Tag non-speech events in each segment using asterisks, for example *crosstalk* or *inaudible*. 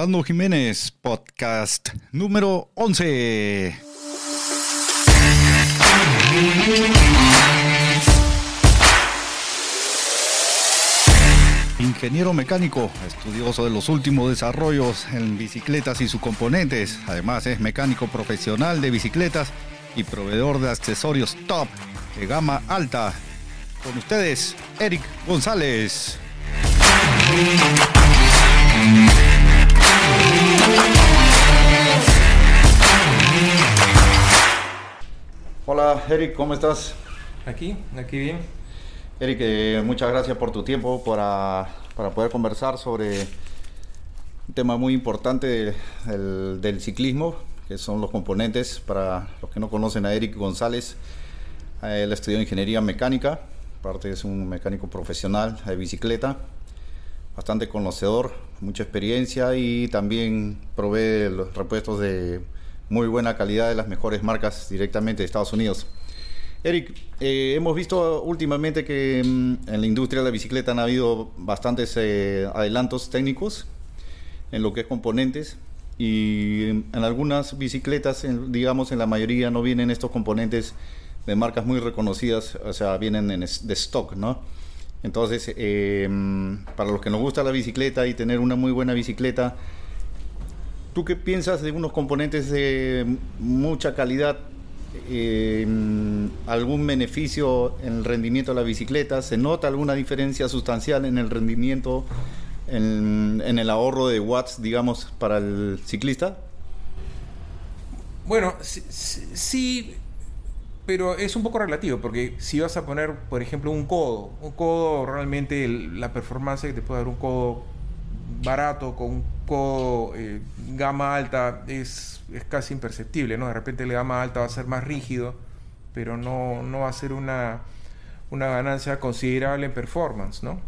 Rolando Jiménez, podcast número 11. Ingeniero mecánico, estudioso de los últimos desarrollos en bicicletas y sus componentes. Además es mecánico profesional de bicicletas y proveedor de accesorios top de gama alta. Con ustedes, Eric González. Hola Eric, ¿cómo estás? Aquí, aquí bien. Eric, eh, muchas gracias por tu tiempo para, para, poder conversar sobre un tema muy importante del, del, ciclismo, que son los componentes. Para los que no conocen a Eric González, él estudió ingeniería mecánica, aparte es un mecánico profesional de bicicleta, bastante conocedor, mucha experiencia y también provee los repuestos de muy buena calidad de las mejores marcas directamente de Estados Unidos. Eric, eh, hemos visto últimamente que mm, en la industria de la bicicleta han habido bastantes eh, adelantos técnicos en lo que es componentes y en algunas bicicletas, digamos en la mayoría, no vienen estos componentes de marcas muy reconocidas, o sea, vienen en, de stock, ¿no? Entonces, eh, mm, para los que nos gusta la bicicleta y tener una muy buena bicicleta, ¿tú qué piensas de unos componentes de mucha calidad eh, algún beneficio en el rendimiento de la bicicleta? ¿Se nota alguna diferencia sustancial en el rendimiento, en, el ahorro de watts, digamos, para el ciclista? Bueno, sí, pero es un poco relativo, porque si vas a poner, por ejemplo, un codo, un codo realmente la performance que te puede dar un codo barato con eh, gama alta es, es, casi imperceptible, ¿no? De repente la gama alta va a ser más rígido, pero no, no va a ser una, una ganancia considerable en performance, ¿no?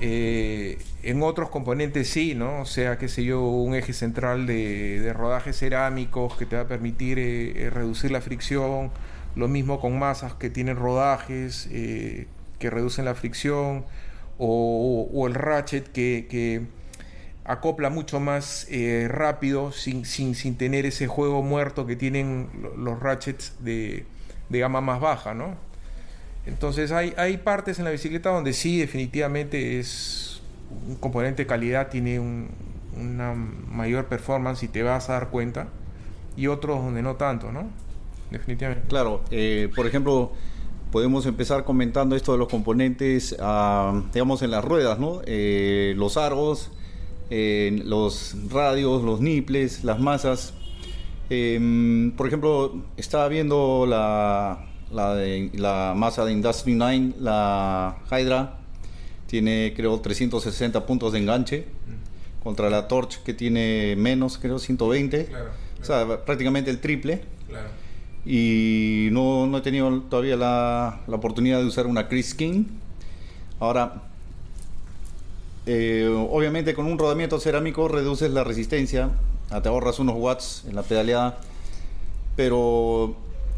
Eh, en otros componentes sí, ¿no? O sea, qué sé yo, un eje central de, de rodajes cerámicos que te va a permitir eh, reducir la fricción, lo mismo con masas que tienen rodajes que reducen la fricción, o, el ratchet que acopla mucho más eh, rápido sin, sin, sin, tener ese juego muerto que tienen los ratchets de, de gama más baja, ¿no? Entonces hay, hay, partes en la bicicleta donde sí definitivamente es un componente de calidad, tiene una mayor performance y te vas a dar cuenta, y otros donde no tanto, ¿no? Definitivamente. Claro, eh, por ejemplo, podemos empezar comentando esto de los componentes, ah, digamos, en las ruedas, ¿no? Eh, los aros, los radios, los niples, las masas. Em, por ejemplo, estaba viendo la, la, de, la masa de Industry 9, la Hydra, tiene creo 360 puntos de enganche contra la Torch que tiene menos, creo 120. O sea, prácticamente el triple. Y no, no, he tenido todavía la, la oportunidad de usar una Chris King. Ahora, eh, obviamente con un rodamiento cerámico reduces la resistencia, te ahorras unos watts en la pedaleada, pero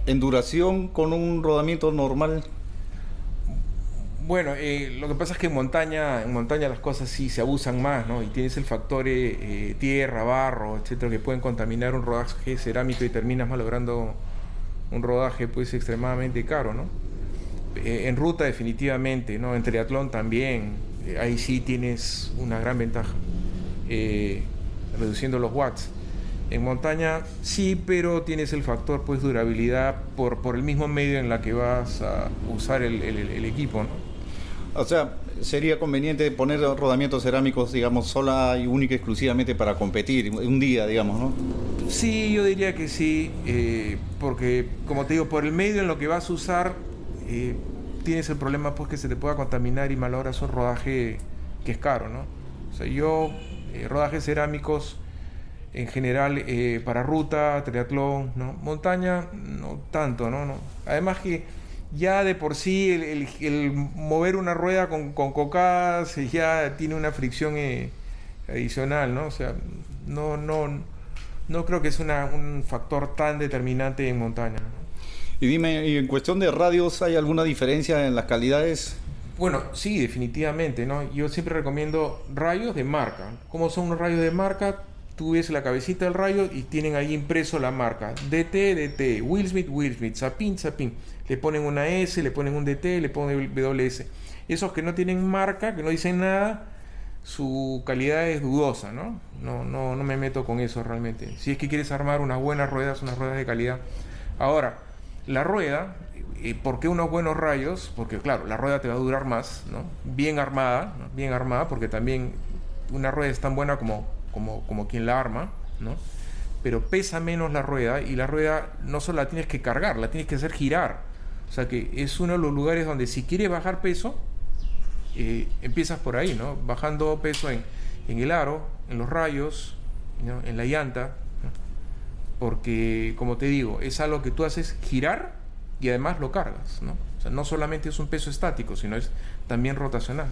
en duración con un rodamiento normal. Bueno, eh, lo que pasa es que en montaña, en montaña las cosas sí se abusan más, ¿no? Y tienes el factor eh, tierra, barro, etcétera, que pueden contaminar un rodaje cerámico y terminas malogrando un rodaje pues extremadamente caro, ¿no? en ruta definitivamente, ¿no? En triatlón también, ahí sí tienes una gran ventaja, eh, reduciendo los watts. En montaña sí, pero tienes el factor pues durabilidad por, por el mismo medio en la que vas a usar el, el, equipo. O sea, sería conveniente poner rodamientos cerámicos, digamos, sola y única exclusivamente para competir, un día, digamos, ¿no? Sí, yo diría que sí, eh, porque como te digo, por el medio en lo que vas a usar, tienes el problema pues que se te pueda contaminar y malogras un rodaje que es caro, ¿no? O sea, yo, eh, rodajes cerámicos en general eh, para ruta, triatlón, ¿no? Montaña, no tanto, ¿no? no. Además que ya de por sí el, mover una rueda con, con, cocadas ya tiene una fricción eh, adicional, ¿no? O sea, no, no, no creo que es una, un factor tan determinante en montaña. Y dime, ¿y en cuestión de radios hay alguna diferencia en las calidades? Bueno, sí, definitivamente, ¿no? Yo siempre recomiendo rayos de marca. ¿Cómo son los rayos de marca? tú ves la cabecita del rayo y tienen ahí impreso la marca. DT, DT, Will Smith, Will Smith, Zapin, Zapin. Le ponen una S, le ponen un DT, le ponen WS. Esos que no tienen marca, que no dicen nada, su calidad es dudosa, ¿no? No, no, no me meto con eso realmente. Si es que quieres armar unas buenas ruedas, unas ruedas de calidad. Ahora, la rueda, eh, ¿por qué unos buenos rayos? Porque claro, la rueda te va a durar más, ¿no? Bien armada, bien armada, porque también una rueda es tan buena como, como, como quien la arma, ¿no? Pero pesa menos la rueda y la rueda no solo la tienes que cargar, la tienes que hacer girar. O sea que es uno de los lugares donde si quieres bajar peso, eh, empiezas por ahí, ¿no? Bajando peso en, el aro, en los rayos, en la llanta, porque como te digo, es algo que tú haces girar y además lo cargas, ¿no? O sea, no solamente es un peso estático, sino es también rotacional.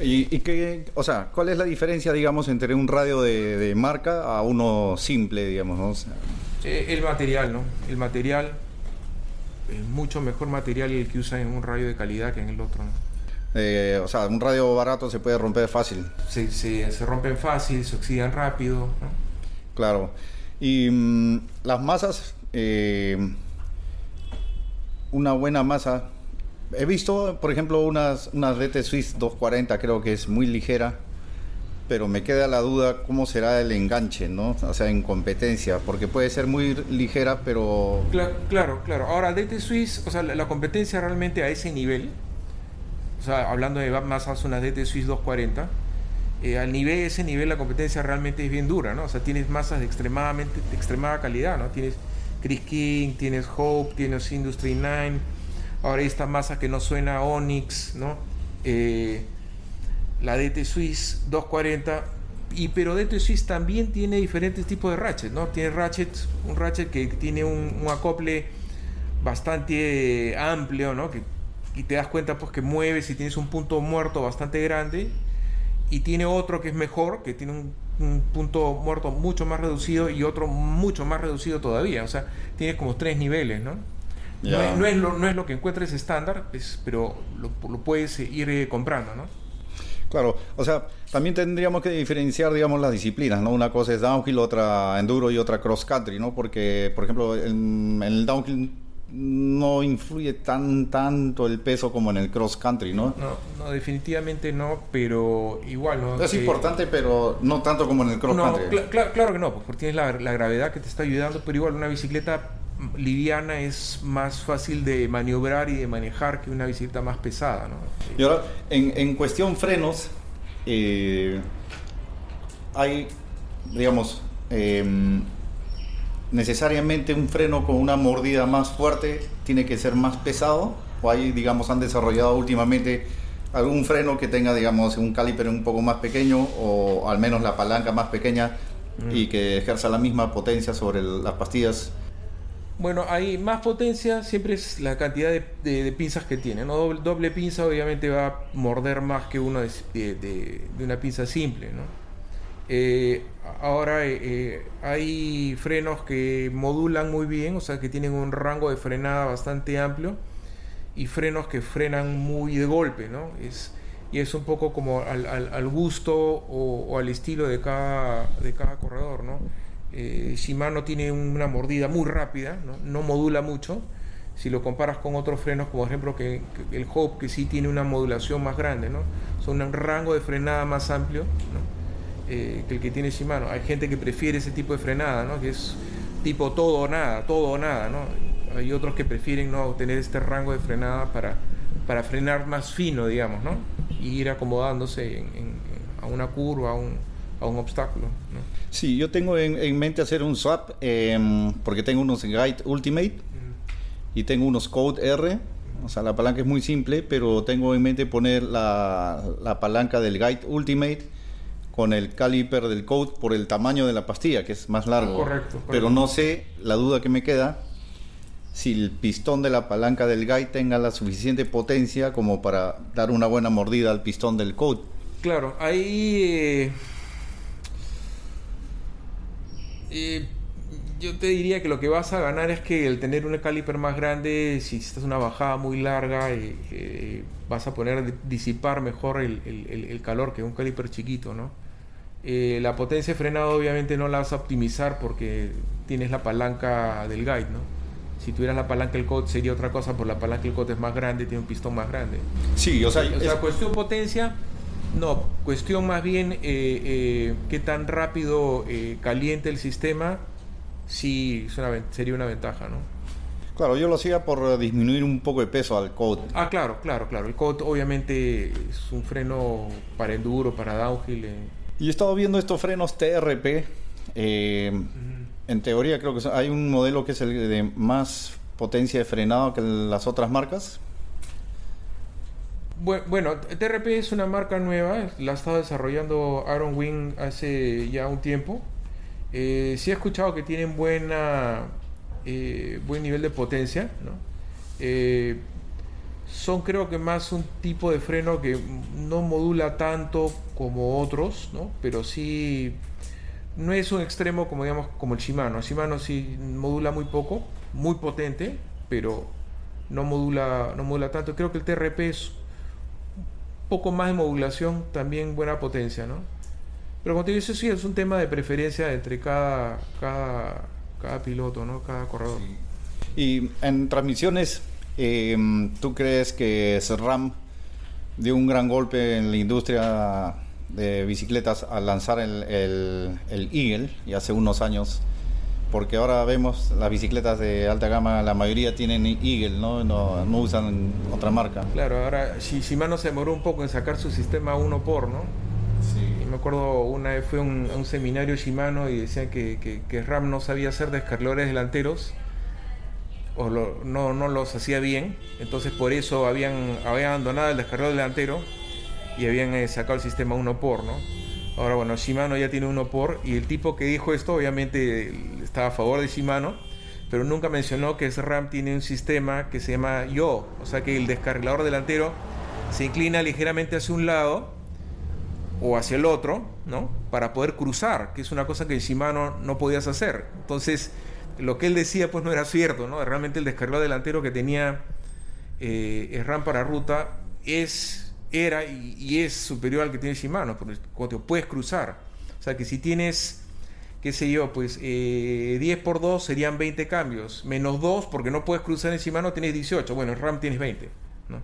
¿Y, qué, o sea, cuál es la diferencia, digamos, entre un radio de, marca a uno simple, digamos, eh, el material, ¿no? El material es mucho mejor material el que usa en un radio de calidad que en el otro, ¿no? Eh, o sea, un radio barato se puede romper fácil. Sí, sí, se rompen fácil, se oxidan rápido. Claro. Y mm, las masas, eh, una buena masa. He visto, por ejemplo, unas, unas DT Swiss 240, creo que es muy ligera, pero me queda la duda cómo será el enganche, ¿no? O sea, en competencia, porque puede ser muy ligera, pero... Claro, claro. Ahora, DT Swiss, o sea, la competencia realmente a ese nivel o sea, hablando de masas, una DT Swiss 240, eh, al nivel, ese nivel la competencia realmente es bien dura, ¿no? O sea, tienes masas de extremadamente, de extremada calidad, ¿no? Tienes Chris King, tienes Hope, tienes Industry 9, ahora hay esta masa que no suena Onyx, ¿no? Eh, la DT Swiss 240, y pero DT Swiss también tiene diferentes tipos de ratchet, ¿no? Tiene ratchet, un ratchet que tiene un, un acople bastante amplio, ¿no? Que y te das cuenta pues que mueves y tienes un punto muerto bastante grande y tiene otro que es mejor, que tiene un, punto muerto mucho más reducido y otro mucho más reducido todavía. O sea, tiene como tres niveles, ¿no? No, es, lo, no es lo que encuentres estándar, pero lo, lo, puedes ir eh, comprando, ¿no? Claro, o sea, también tendríamos que diferenciar, digamos, las disciplinas, ¿no? Una cosa es downhill, otra enduro y otra cross country, ¿no? Porque, por ejemplo, en el downhill no influye tan tanto el peso como en el cross country, ¿no? No, definitivamente no, pero igual, ¿no? Es importante, pero no tanto como en el cross country. claro que no, porque tienes la, gravedad que te está ayudando, pero igual una bicicleta liviana es más fácil de maniobrar y de manejar que una bicicleta más pesada, ¿no? Y ahora, en, cuestión frenos, eh, hay, digamos, eh, necesariamente un freno con una mordida más fuerte tiene que ser más pesado o hay, digamos, han desarrollado últimamente algún freno que tenga, digamos, un caliper un poco más pequeño o al menos la palanca más pequeña y mm. que ejerza la misma potencia sobre las pastillas. Bueno, hay más potencia, siempre es la cantidad de, pinzas que tiene. ¿no? Doble, pinza obviamente va a morder más que uno de, de una pinza simple. ¿no? Eh, ahora eh, eh, hay frenos que modulan muy bien, o sea que tienen un rango de frenada bastante amplio y frenos que frenan muy de golpe, ¿no? Es, y es un poco como al, gusto o, al estilo de cada, de cada corredor, ¿no? Shimano tiene una mordida muy rápida, ¿no? modula mucho. Si lo comparas con otros frenos, como por ejemplo que, el Hope, que sí tiene una modulación más grande, ¿no? Son un rango de frenada más amplio, ¿no? Eh, que el que tiene Shimano. Hay gente que prefiere ese tipo de frenada, ¿no? que es tipo todo o nada, todo o nada. ¿no? Hay otros que prefieren no tener este rango de frenada para, para frenar más fino, digamos, ¿no? y ir acomodándose a una curva, a un, a un obstáculo. ¿no? Sí, yo tengo en, mente hacer un swap em, porque tengo unos Guide Ultimate y tengo unos Code R. O sea, la palanca es muy simple, pero tengo en mente poner la, la palanca del Guide Ultimate con el caliper del code por el tamaño de la pastilla, que es más largo. Correcto, Pero no sé, la duda que me queda, si el pistón de la palanca del guide tenga la suficiente potencia como para dar una buena mordida al pistón del code. Claro, ahí... Eh, eh, yo te diría que lo que vas a ganar es que el tener un caliper más grande, si estás una bajada muy larga, eh, vas a poder disipar mejor el, el, calor que un caliper chiquito, ¿no? Eh, la potencia de frenado obviamente no la vas a optimizar porque tienes la palanca del guide, ¿no? Si tuvieras la palanca del code sería otra cosa, por la palanca del code es más grande, tiene un pistón más grande. Sí, o sea, O sea, es- cuestión potencia, no, cuestión más bien eh, eh, qué tan rápido eh, caliente el sistema, sí es una sería una ventaja, ¿no? claro, yo lo hacía por eh, disminuir un poco de peso al code. Ah, claro, claro, claro. El COD obviamente es un freno para enduro, para downhill. Y he estado viendo estos frenos TRP. eh, en teoría creo que hay un modelo que es el de más potencia de frenado que las otras marcas. Bu- Bueno, TRP es una marca nueva, la ha estado desarrollando Aaron Wing hace ya un tiempo. Eh, sí he escuchado que tienen buena, eh, buen nivel de potencia, ¿no? Eh, son creo que más un tipo de freno que no modula tanto como otros, ¿no? Pero sí no es un extremo como digamos como el Shimano. El Shimano sí modula muy poco, muy potente, pero no modula, no modula tanto. Creo que el TRP es un poco más de modulación, también buena potencia, ¿no? Pero como te eso sí es un tema de preferencia entre cada, cada, cada piloto, ¿no? Cada corredor. Y en transmisiones, eh, ¿tú crees que SRAM dio un gran golpe en la industria de bicicletas al lanzar el, el, el Eagle y hace unos años? Porque ahora vemos las bicicletas de alta gama, la mayoría tienen Eagle, ¿no? No, no usan otra marca. Claro, ahora Shi- Shimano se demoró un poco en sacar su sistema 1 por, ¿no? Y me acuerdo una vez fue a un, a un seminario Shimano y decían que, que, que RAM no sabía hacer descargadores delanteros no, no los hacía bien, entonces por eso habían, habían abandonado el descargador delantero y habían eh, sacado el sistema 1 por, ¿no? Ahora bueno, Shimano ya tiene 1 por y el tipo que dijo esto obviamente estaba a favor de Shimano, pero nunca mencionó que ese RAM tiene un sistema que se llama YO, o sea que el descargador delantero se inclina ligeramente hacia un lado o hacia el otro, ¿no? Para poder cruzar, que es una cosa que en Shimano no podías hacer. Entonces, lo que él decía pues no era cierto, ¿no? Realmente el descargador delantero que tenía eh, para ruta es, era y, y es superior al que tiene Shimano, porque te puedes cruzar. O sea que si tienes, qué sé yo, pues eh, 10 por 2 serían 20 cambios, menos 2 porque no puedes cruzar en Shimano tienes 18, bueno, el RAM tienes 20, ¿no?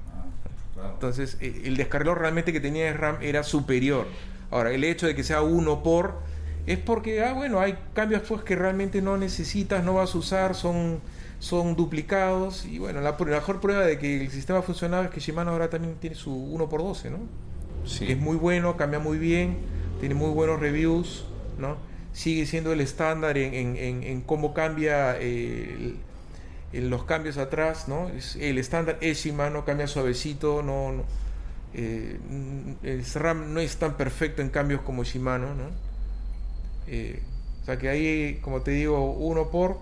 Entonces, eh, el descargador realmente que tenía RAM era superior. Ahora, el hecho de que sea uno por es porque, ah, bueno, hay cambios pues que realmente no necesitas, no vas a usar, son, son duplicados. Y bueno, la, la mejor prueba de que el sistema funcionaba es que Shimano ahora también tiene su 1 por 12 ¿no? Sí. Que es muy bueno, cambia muy bien, tiene muy buenos reviews, ¿no? Sigue siendo el estándar en, en- en- en cómo cambia eh, el- en los cambios atrás, ¿no? Es- el estándar es Shimano, cambia suavecito, no, no, eh, el SRAM no es tan perfecto en cambios como Shimano, ¿no? Eh, o sea que ahí, como te digo, uno por,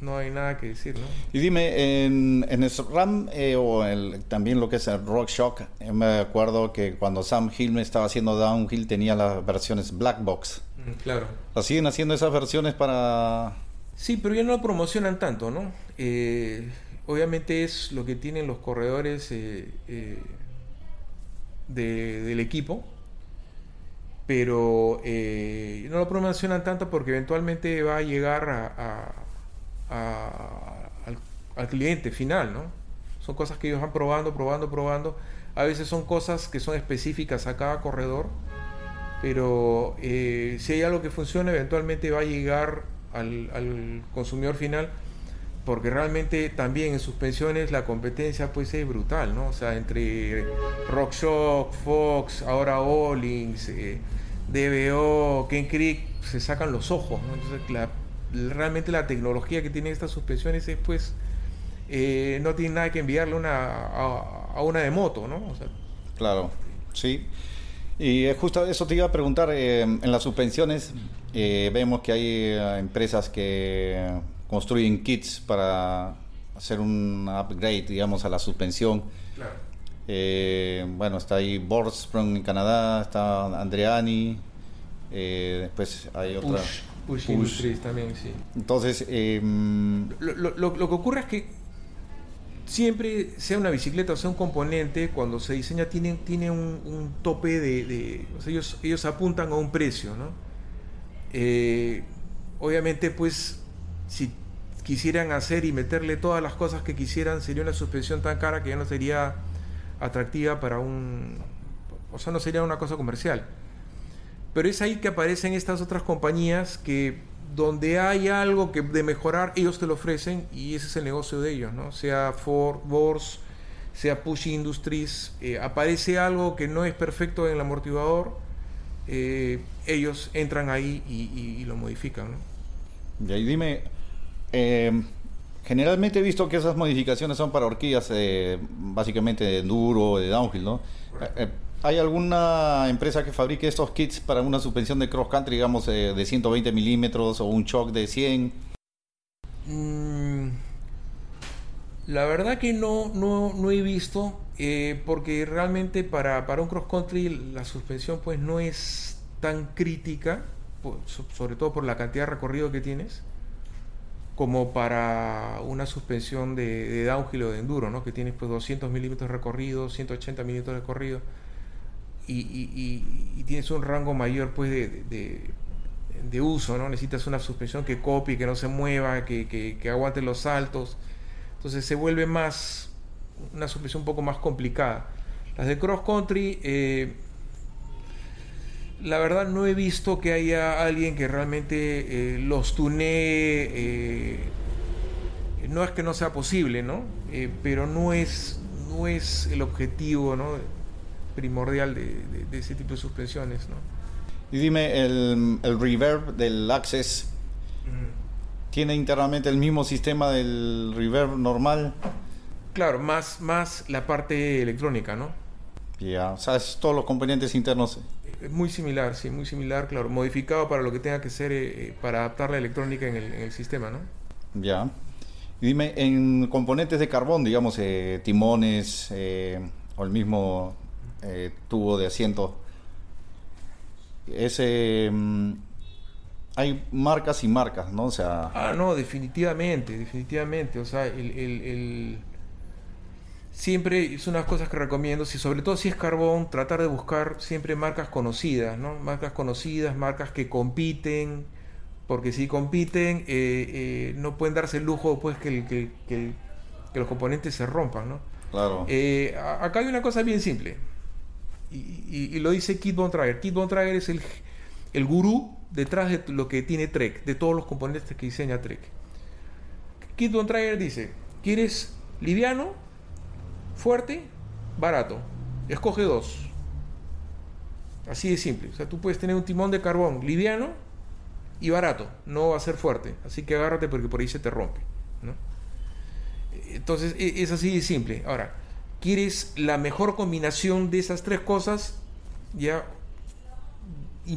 no hay nada que decir, ¿no? Y dime, en, en SRAM eh, o el- también lo que es el Rock Shock, eh, me acuerdo que cuando Sam Hill me estaba haciendo Downhill tenía las versiones Black Box. Mm, Claro. ¿La siguen haciendo esas versiones para...? Sí, pero ya no lo promocionan tanto, ¿no? Eh, obviamente es lo que tienen los corredores de- del equipo, pero eh, no lo promocionan tanto porque eventualmente va a llegar a, al, cliente final, ¿no? Son cosas que ellos van probando, probando, probando. A veces son cosas que son específicas a cada corredor, pero eh, si hay algo que funciona, eventualmente va a llegar al, consumidor final, porque realmente también en suspensiones la competencia pues es brutal, ¿no? O sea, entre RockShox, Fox, ahora Ollings, eh, DBO, Ken Creek, se sacan los ojos, ¿no? Entonces, la- realmente la tecnología que tienen estas suspensiones es pues eh, no tiene nada que enviarle una, a, a una de moto, ¿no? O sea, Claro, sí. Y eh, justo eso te iba a preguntar, eh, en las suspensiones eh, vemos que hay empresas que construyen kits para hacer un upgrade, digamos, a la suspensión. claro. Eh, bueno, está ahí Bordsprung en Canadá, está Andreani, eh, después hay otra. Push, Push, Push. Industries también, sí. Entonces, eh, Lo, lo- lo- lo que ocurre es que siempre, sea una bicicleta o sea un componente, cuando se diseña tiene, tiene un, tope de... o sea, ellos, ellos apuntan a un precio, ¿no? Eh, obviamente, pues, si quisieran hacer y meterle todas las cosas que quisieran, sería una suspensión tan cara que ya no sería atractiva para un... O sea, no sería una cosa comercial. Pero es ahí que aparecen estas otras compañías que donde hay algo que de mejorar, ellos te lo ofrecen y ese es el negocio de ellos, ¿no? Sea Ford, Bors, sea Push Industries, eh, aparece algo que no es perfecto en el amortiguador, eh, ellos entran ahí y, lo modifican, ¿no? Y ahí dime, em, generalmente he visto que esas modificaciones son para horquillas eh, básicamente de enduro, de downhill, ¿no? ¿Hay alguna empresa que fabrique estos kits para una suspensión de cross country, digamos, eh, de 120 milímetros o un shock de 100? Mm, la verdad que no, no, he visto, eh, porque realmente para, para un cross country la suspensión pues no es tan crítica, sobre todo por la cantidad de recorrido que tienes, como para una suspensión de, downhill o de enduro, ¿no? que tienes pues 200 milímetros de recorrido, 180 milímetros de recorrido y, tienes un rango mayor pues de, uso, ¿no? Necesitas una suspensión que copie, que no se mueva, que, aguante los saltos. Entonces se vuelve más, una suspensión un poco más complicada. Las de cross country, eh, la verdad no he visto que haya alguien que realmente eh, los tunee. Eh, no es que no sea posible, ¿no? pero no es, no es el objetivo, ¿no? primordial de, ese tipo de suspensiones. ¿no? Y dime, el, el reverb del Access tiene internamente el mismo sistema del reverb normal. Claro, más, más la parte electrónica, ¿no? Ya, o sea, es todos los componentes internos. Muy similar, sí, muy similar, claro, modificado para lo que tenga que ser eh, eh, para adaptar la electrónica en el, en el, sistema, ¿no? Ya. Y dime, en componentes de carbón, digamos, eh, timones o el mismo tubo de asiento. Ese mm, hay marcas y marcas, ¿no? O sea. Ah, no, definitivamente, definitivamente. O sea, el, el, siempre es unas cosas que recomiendo, si sobre todo si es carbón, tratar de buscar siempre marcas conocidas, ¿no? Marcas conocidas, marcas que compiten, porque si compiten, eh, eh, no pueden darse el lujo pues que, que, que, los componentes se rompan, ¿no? Claro. acá hay una cosa bien simple y, lo dice Kit Von Trager. Kit Von Trager es el, el gurú detrás de lo que tiene Trek, de todos los componentes que diseña Trek. Kit Von Trager dice, ¿quieres liviano, fuerte, barato? Escoge dos. Así de simple. O sea, tú puedes tener un timón de carbón liviano y barato. No va a ser fuerte. Así que agárrate porque por ahí se te rompe. Entonces, e, es así de simple. Ahora, quieres la mejor combinación de esas tres cosas, ya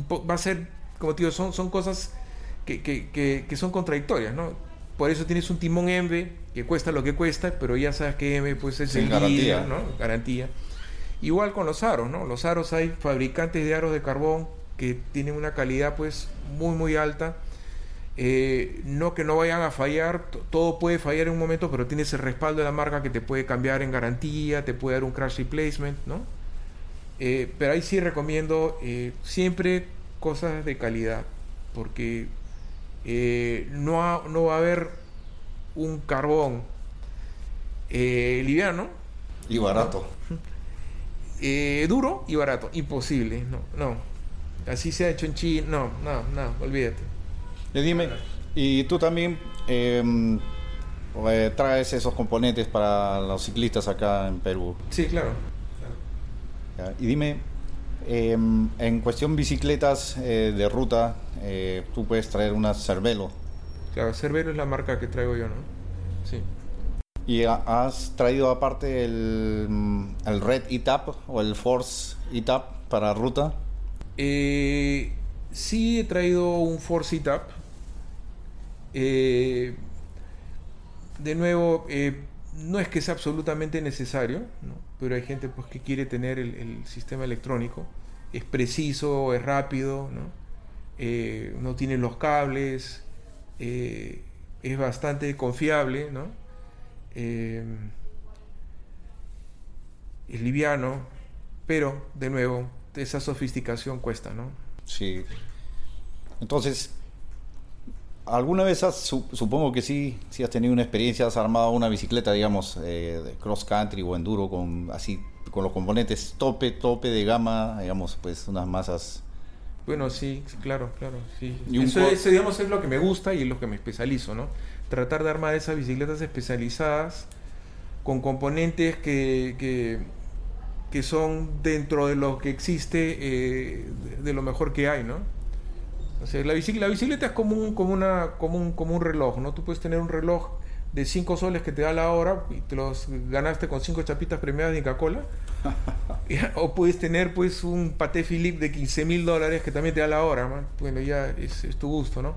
va a ser, como te digo, son, son cosas que, son contradictorias, ¿no? Por eso tienes un timón EMBE que cuesta lo que cuesta, pero ya sabes que EMBE pues es el garantía. ¿no? Garantía. Igual con los aros, ¿no? Los aros hay fabricantes de aros de carbón que tienen una calidad pues muy muy alta eh, no que no vayan a fallar, todo puede fallar en un momento, pero tienes el respaldo de la marca que te puede cambiar en garantía, te puede dar un crash replacement, ¿no? Eh, pero ahí sí recomiendo eh, siempre cosas de calidad, porque no, no va a haber un carbón liviano y barato. duro y barato, imposible, no, no. Así se ha hecho en China, no, no, no, olvídate. Y dime, ¿y tú también em, eh, traes esos componentes para los ciclistas acá en Perú? Sí, claro. Y dime, em, en cuestión bicicletas eh, de ruta, eh, tú puedes traer una Cervelo. Claro, Cervelo es la marca que traigo yo, ¿no? Sí. ¿Y has traído aparte el, el Red ETAP o el Force ETAP para ruta? sí, he traído un Force ETAP eh, de nuevo, eh, no es que sea absolutamente necesario, pero hay gente pues, que quiere tener el, sistema electrónico. Es preciso, es rápido, no, eh, no tiene los cables, es bastante confiable. ¿no? es liviano, pero de nuevo, esa sofisticación cuesta, ¿no? Sí. Entonces, ¿alguna vez has, supongo que sí, si has tenido una experiencia, has armado una bicicleta, digamos, eh, de cross country o enduro con así con los componentes tope, tope de gama, digamos, pues unas masas bueno, sí, claro, claro, sí. Eso, digamos, es lo que me gusta y es lo que me especializo, ¿no? Tratar de armar esas bicicletas especializadas con componentes que, que, que son dentro de lo que existe, eh, de, lo mejor que hay, ¿no? O sea, la bicicleta, la bicicleta es como un, como, una, como, un, como un reloj, ¿no? Tú puedes tener un reloj de 5 soles que te da la hora y te los ganaste con 5 chapitas premiadas de Inca-Cola. *laughs* o puedes tener pues un paté Philippe de 15 mil dólares que también te da la hora. Bueno, ya es, tu gusto, ¿no?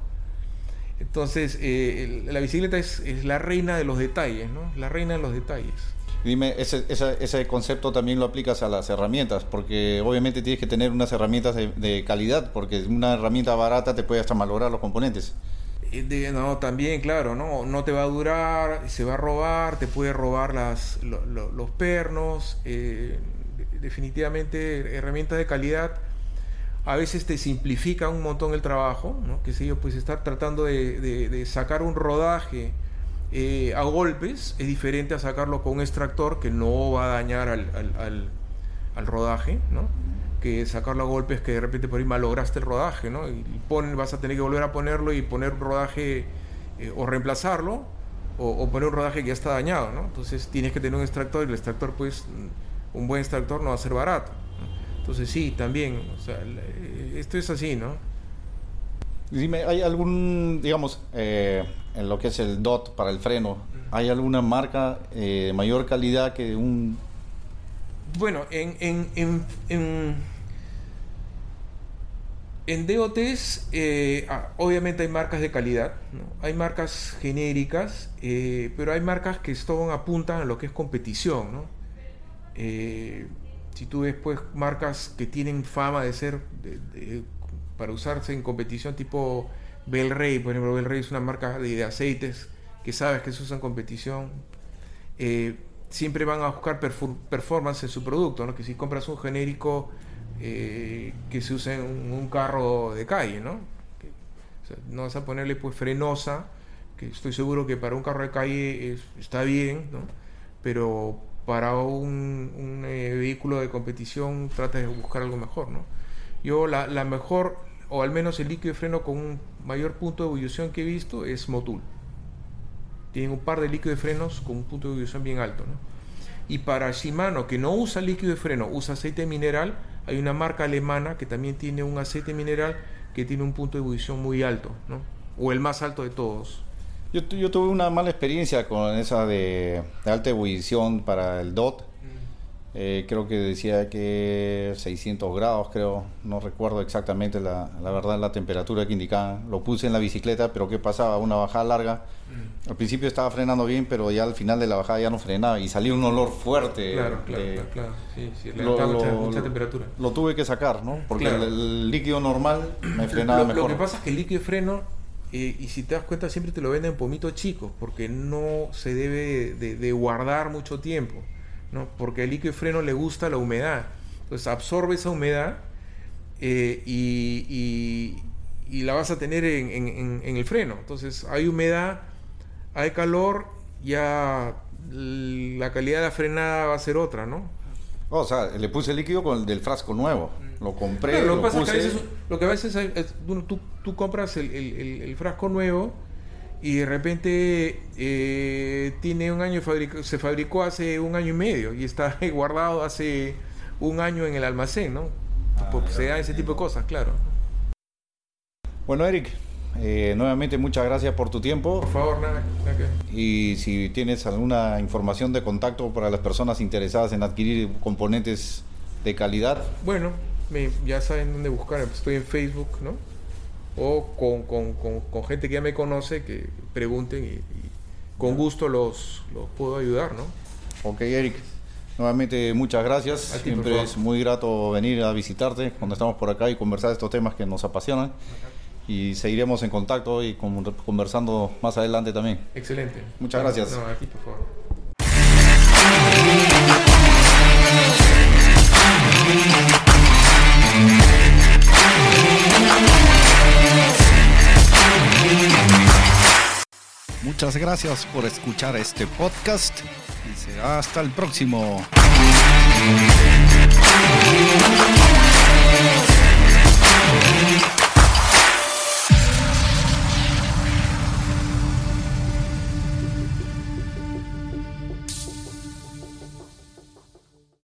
Entonces, eh, la bicicleta es, es, la reina de los detalles, ¿no? La reina de los detalles. Dime, ese, ese, concepto también lo aplicas a las herramientas, porque obviamente tienes que tener unas herramientas de, de calidad, porque una herramienta barata te puede hasta malograr los componentes. Eh, no, también, claro, ¿no? No te va a durar, se va a robar, te puede robar las, los pernos. Eh, definitivamente, herramientas de calidad a veces te simplifica un montón el trabajo, ¿no? Que sé yo, pues estar tratando de, sacar un rodaje eh, a golpes es diferente a sacarlo con un extractor que no va a dañar al, al, al rodaje, ¿no? que sacarlo a golpes que de repente por ahí malograste el rodaje, ¿no? Y vas a tener que volver a ponerlo y poner un rodaje eh, o reemplazarlo o, poner un rodaje que ya está dañado, ¿no? Entonces tienes que tener un extractor y el extractor, pues, un buen extractor no va a ser barato. Entonces sí, también, o sea, eh, esto es así, ¿no? Dime, ¿hay algún, digamos, eh, en lo que es el DOT para el freno, ¿hay alguna marca de mayor calidad que un bueno, en, en, en, en, DOTs, eh, ah, obviamente hay marcas de calidad, hay marcas genéricas, eh, pero hay marcas que están, apuntan a lo que es competición. ¿no? Eh, si tú ves pues, marcas que tienen fama de ser para usarse en competición, tipo Rey, por ejemplo, Rey es una marca de, aceites que sabes que se usa en competición siempre van a buscar performance en su producto, ¿no? Que si compras un genérico eh, que se usa en un, carro de calle, ¿no? no vas a ponerle pues frenosa, que estoy seguro que para un carro de calle está bien, ¿no? Pero para un, eh, vehículo de competición trata de buscar algo mejor, ¿no? Yo la, la mejor, o al menos el líquido de freno con un mayor punto de ebullición que he visto es Motul tienen un par de líquidos de frenos con un punto de ebullición bien alto. ¿no? Y para Shimano, que no usa líquido de freno, usa aceite mineral, hay una marca alemana que también tiene un aceite mineral que tiene un punto de ebullición muy alto, ¿no? o el más alto de todos. Yo, yo tuve una mala experiencia con esa de, de alta ebullición para el DOT eh, creo que decía que 600 grados, creo, no recuerdo exactamente la, la, verdad la temperatura que indicaba. Lo puse en la bicicleta, pero ¿qué pasaba? Una bajada larga. Mm. Al principio estaba frenando bien, pero ya al final de la bajada ya no frenaba y salía un olor fuerte. Claro, claro, claro, Sí, sí, lo, mucha, temperatura. Lo tuve que sacar, ¿no? Porque el, líquido normal me frenaba mejor. Lo que pasa es que el líquido freno eh, y si te das cuenta siempre te lo venden en pomitos chicos porque no se debe de guardar mucho tiempo. ¿No? porque al líquido de freno le gusta la humedad. Entonces absorbe esa humedad eh, y, y, la vas a tener en, en, en, el freno. Entonces hay humedad, hay calor, ya la calidad de la frenada va a ser otra, ¿no? O sea, le puse el líquido con el del frasco nuevo. Lo compré. lo, pasa es que lo que a veces tú, tú, compras el, el, el, frasco nuevo y de repente eh, tiene un año se fabricó hace un año y medio y está *laughs* guardado hace un año en el almacén, ¿no? Ah, pues se da ese tipo de cosas, claro. Bueno, Eric, eh, nuevamente muchas gracias por tu tiempo. Por favor, nada. Y si tienes alguna información de contacto para las personas interesadas en adquirir componentes de calidad. Bueno, ya saben dónde buscar. Estoy en Facebook, ¿no? O con, con, con, gente que ya me conoce que pregunten y, con gusto los, los, puedo ayudar, ¿no? Ok, Eric. Nuevamente muchas gracias. Siempre es muy grato venir a visitarte cuando estamos por acá y conversar estos temas que nos apasionan. Y seguiremos en contacto y conversando más adelante también. Excelente. Muchas gracias. No, aquí por favor. Muchas gracias por escuchar este podcast y será hasta el próximo.